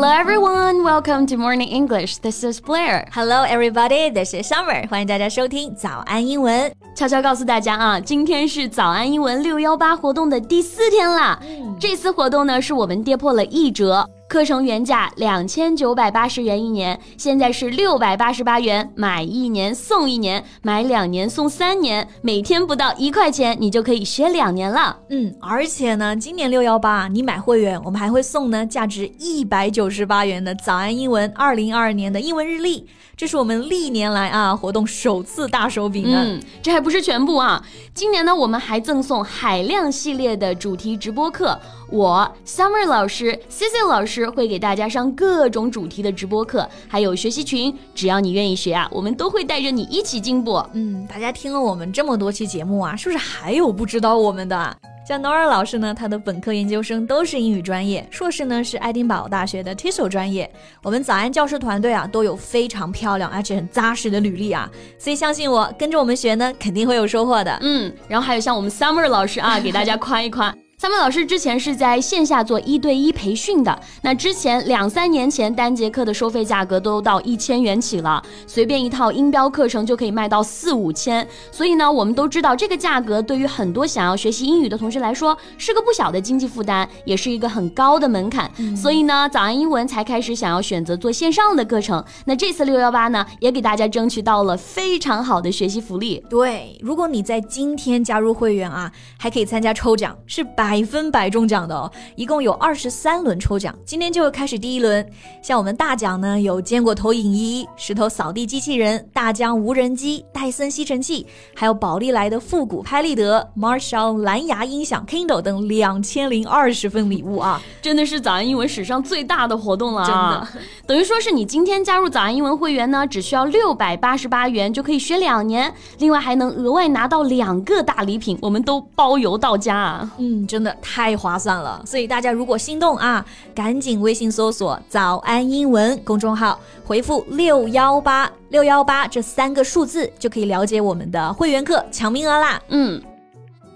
Hello everyone, welcome to Morning English. This is Blair. Hello everybody, this is Summer. 欢迎大家收听早安英文。悄悄告诉大家啊，今天是早安英文六幺八活动的第四天啦。这次活动呢，是我们跌破了一折。课程原价两千九百八十元一年，现在是六百八十八元，买一年送一年，买两年送三年，每天不到一块钱，你就可以学两年了。嗯，而且呢，今年六幺八你买会员，我们还会送呢价值一百九十八元的早安英文二零二二年的英文日历，这是我们历年来啊活动首次大手笔呢。嗯，这还不是全部啊，今年呢我们还赠送海量系列的主题直播课。我 Summer 老师，Cici 老师会给大家上各种主题的直播课，还有学习群，只要你愿意学啊，我们都会带着你一起进步。嗯，大家听了我们这么多期节目啊，是不是还有不知道我们的？像 Nora 老师呢，他的本科、研究生都是英语专业，硕士呢是爱丁堡大学的 TESOL 专业。我们早安教师团队啊，都有非常漂亮而且很扎实的履历啊，所以相信我，跟着我们学呢，肯定会有收获的。嗯，然后还有像我们 Summer 老师啊，给大家夸一夸。三位老师之前是在线下做一对一培训的，那之前两三年前单节课的收费价格都到一千元起了，随便一套音标课程就可以卖到四五千，所以呢，我们都知道这个价格对于很多想要学习英语的同学来说是个不小的经济负担，也是一个很高的门槛，所以呢，早安英文才开始想要选择做线上的课程。那这次六幺八呢，也给大家争取到了非常好的学习福利。对，如果你在今天加入会员啊，还可以参加抽奖，是百。百分百中奖的哦，一共有二十三轮抽奖，今天就开始第一轮。像我们大奖呢，有坚果投影仪、石头扫地机器人、大疆无人机、戴森吸尘器，还有宝丽来的复古拍立得、Marshall 蓝牙音响、Kindle 等两千零二十份礼物啊！真的是早安英文史上最大的活动了，真的。等于说是你今天加入早安英文会员呢，只需要六百八十八元就可以学两年，另外还能额外拿到两个大礼品，我们都包邮到家啊！嗯，真。真的太划算了，所以大家如果心动啊，赶紧微信搜索“早安英文”公众号，回复六幺八六幺八这三个数字，就可以了解我们的会员课抢名额啦。嗯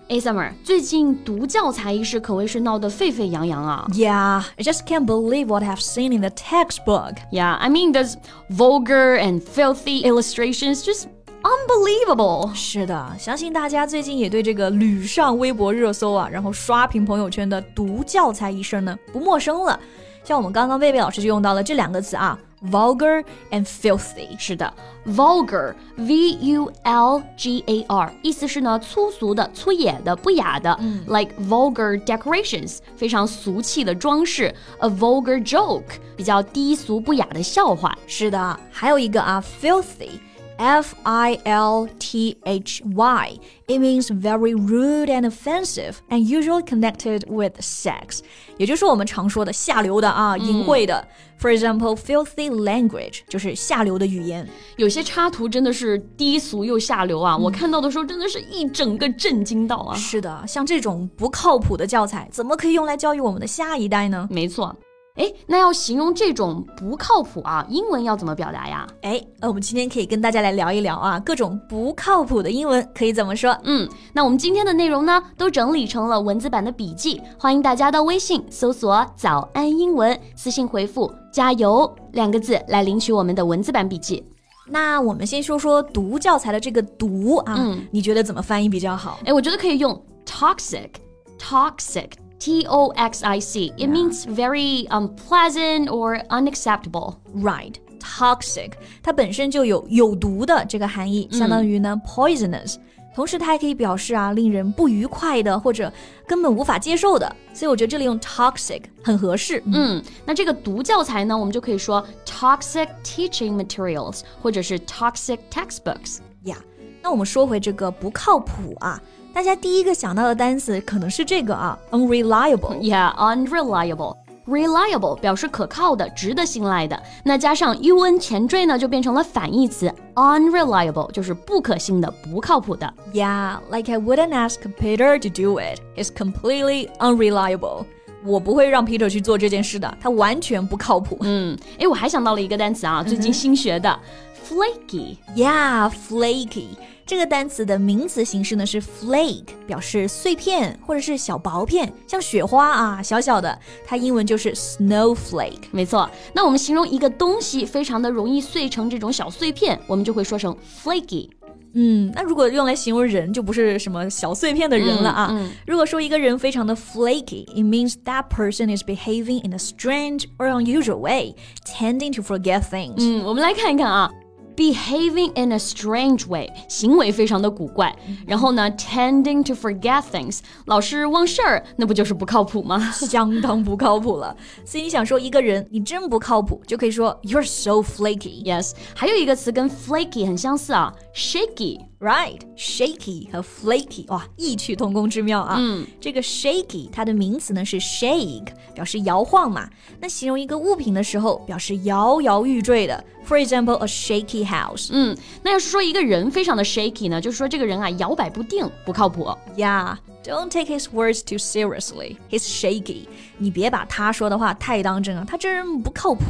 ，A Summer，最近读教材一事可谓是闹得沸沸扬扬啊。Yeah, I just can't believe what I've seen in the textbook. Yeah, I mean, those vulgar and filthy illustrations just Unbelievable！是的，相信大家最近也对这个屡上微博热搜啊，然后刷屏朋友圈的毒教材一事呢不陌生了。像我们刚刚贝贝老师就用到了这两个词啊，vulgar and filthy。是的，vulgar，v u l g a r，意思是呢粗俗的、粗野的、不雅的。嗯，like vulgar decorations，非常俗气的装饰。A vulgar joke，比较低俗不雅的笑话。是的，还有一个啊，filthy。F I L T H Y. It means very rude and offensive, and usually connected with sex. 也就是我们常说的下流的啊，淫秽的。For example, filthy language 就是下流的语言。有些插图真的是低俗又下流啊！我看到的时候真的是一整个震惊到啊！是的，像这种不靠谱的教材，怎么可以用来教育我们的下一代呢？没错。 哎，那要形容这种不靠谱啊，英文要怎么表达呀？哎，那我们今天可以跟大家来聊一聊啊，各种不靠谱的英文可以怎么说？嗯，那我们今天的内容呢，都整理成了文字版的笔记，欢迎大家到微信搜索“早安英文”，私信回复“加油”两个字来领取我们的文字版笔记。那我们先说说读教材的这个“读”啊，嗯，你觉得怎么翻译比较好？哎，我觉得可以用 “toxic”，“toxic”。T O X I C. It means very unpleasant or unacceptable. Right. Toxic，它本身就有有毒的这个含义，相当于呢 poisonous。同时，它还可以表示啊令人不愉快的或者根本无法接受的。所以我觉得这里用 toxic 很合适。嗯，那这个读教材呢，我们就可以说 toxic teaching materials，或者是 toxic textbooks。呀，那我们说回这个不靠谱啊。 大家第一个想到的单词可能是这个啊，unreliable。Yeah，unreliable。reliable 表示可靠的、值得信赖的，那加上 un 前缀呢，就变成了反义词 unreliable，就是不可信的、不靠谱的。Yeah，like I wouldn't ask Peter to do it. It's completely unreliable. 我不会让 Peter 去做这件事的，他完全不靠谱。嗯，哎，我还想到了一个单词啊，最近新学的 flaky。Yeah，flaky。 这个单词的名词形式呢是 flake，表示碎片或者是小薄片，像雪花啊，小小的。它英文就是 snowflake。没错，那我们形容一个东西非常的容易碎成这种小碎片，我们就会说成 flaky。嗯，那如果用来形容人，就不是什么小碎片的人了啊。嗯嗯如果说一个人非常的 flaky，it means that person is behaving in a strange or unusual way, tending to forget things。嗯，我们来看一看啊。Behaving in a strange way，行为非常的古怪。然后呢，tending to forget things，老是忘事儿，那不就是不靠谱吗？相当不靠谱了，所以你想说一个人你真不靠谱，就可以说 You're so flaky。 Yes，还有一个词跟 flaky 很相似啊，shaky。 Right, shaky 和 flaky，哇，异曲同工之妙啊。嗯，这个 shaky 它的名词呢是 shake，表示摇晃嘛。那形容一个物品的时候，表示摇摇欲坠的。For example, a shaky house. 嗯，那要是说一个人非常的 shaky 呢，就是说这个人啊摇摆不定，不靠谱。Yeah, don't take his words too seriously. He's shaky. 你别把他说的话太当真啊，他这人不靠谱。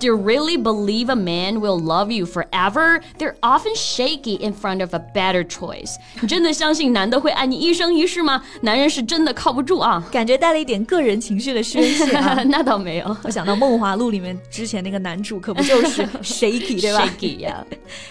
Do you really believe a man will love you forever? They're often shaky in front of a better choice. 你真的相信男的会爱你一生一世吗？男人是真的靠不住啊。感觉带了一点个人情绪的宣泄啊。那倒没有我想到《梦华录》里面之前那个男主可不就是 shaky 对吧？ ，shaky 呀、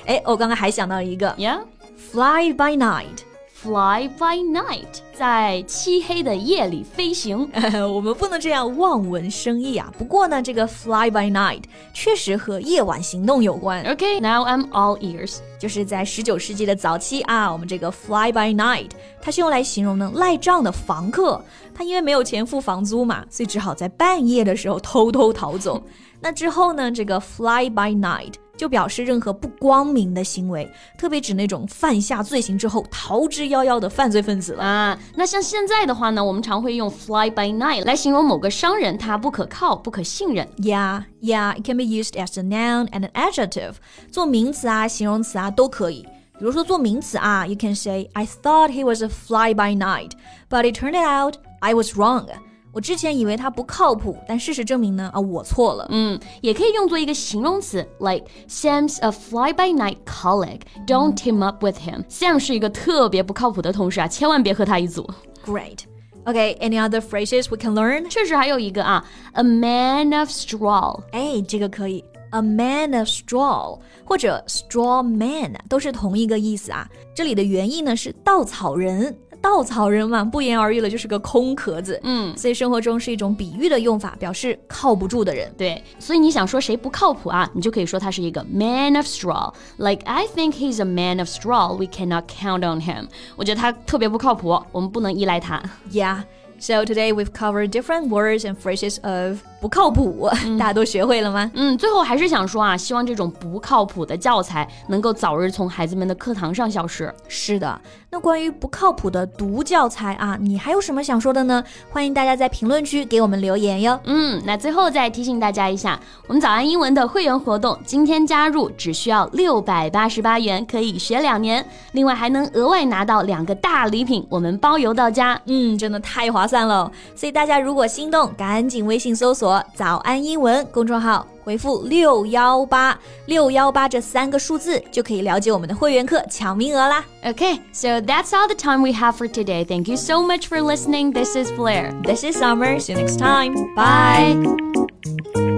哎，我刚刚还想到一个 yeah. fly by night。 Fly by night，在漆黑的夜里飞行。我们不能这样望文生义啊。不过呢，这个 fly by night 确实和夜晚行动有关。Okay, now I'm all ears. 就是在十九世纪的早期啊，我们这个 fly by night，它是用来形容呢赖账的房客，他因为没有钱付房租嘛，所以只好在半夜的时候偷偷逃走。那之后呢，这个 fly by night 就表示任何不光明的行为，特别指那种犯下罪行之后逃之夭夭的犯罪分子了。啊，那像现在的话呢，我们常会用 fly by night 来形容某个商人他不可靠、不可信任。Yeah, yeah, it can be used as a noun and an adjective. 做名词啊、形容词啊都可以。比如说做名词啊，you can say I thought he was a fly by night, but it turned out I was wrong. 我之前以为他不靠谱，但事实证明呢，啊，我错了。嗯，也可以用作一个形容词，like Sam's a fly by night colleague. Don't team up with him. Sam 是一个特别不靠谱的同事啊，千万别和他一组。Great. Okay, any other phrases we can learn? 确实还有一个啊，a man of straw。哎，这个可以。A man of straw 或者 straw man 都是同一个意思啊。这里的原意呢是稻草人，稻草人嘛，不言而喻了，就是个空壳子。嗯，所以生活中是一种比喻的用法，表示靠不住的人。对，所以你想说谁不靠谱啊，你就可以说他是一个 man of straw。Like I think he's a man of straw. We cannot count on him. 我觉得他特别不靠谱，我们不能依赖他。Yeah. So today we've covered different words and phrases of 不靠谱，大家都学会了吗？嗯，最后还是想说啊，希望这种不靠谱的教材能够早日从孩子们的课堂上消失。是的，那关于不靠谱的读教材啊，你还有什么想说的呢？欢迎大家在评论区给我们留言哟。嗯，那最后再提醒大家一下，我们早安英文的会员活动，今天加入只需要六百八十八元，可以学两年，另外还能额外拿到两个大礼品，我们包邮到家。嗯，真的太划算了。所以大家如果心动，赶紧微信搜索“早安英文”公众号，回复六幺八六幺八这三个数字，就可以了解我们的会员课抢名额啦。Okay, so that's all the time we have for today. Thank you so much for listening. This is Blair. This is Summer. See you next time. Bye.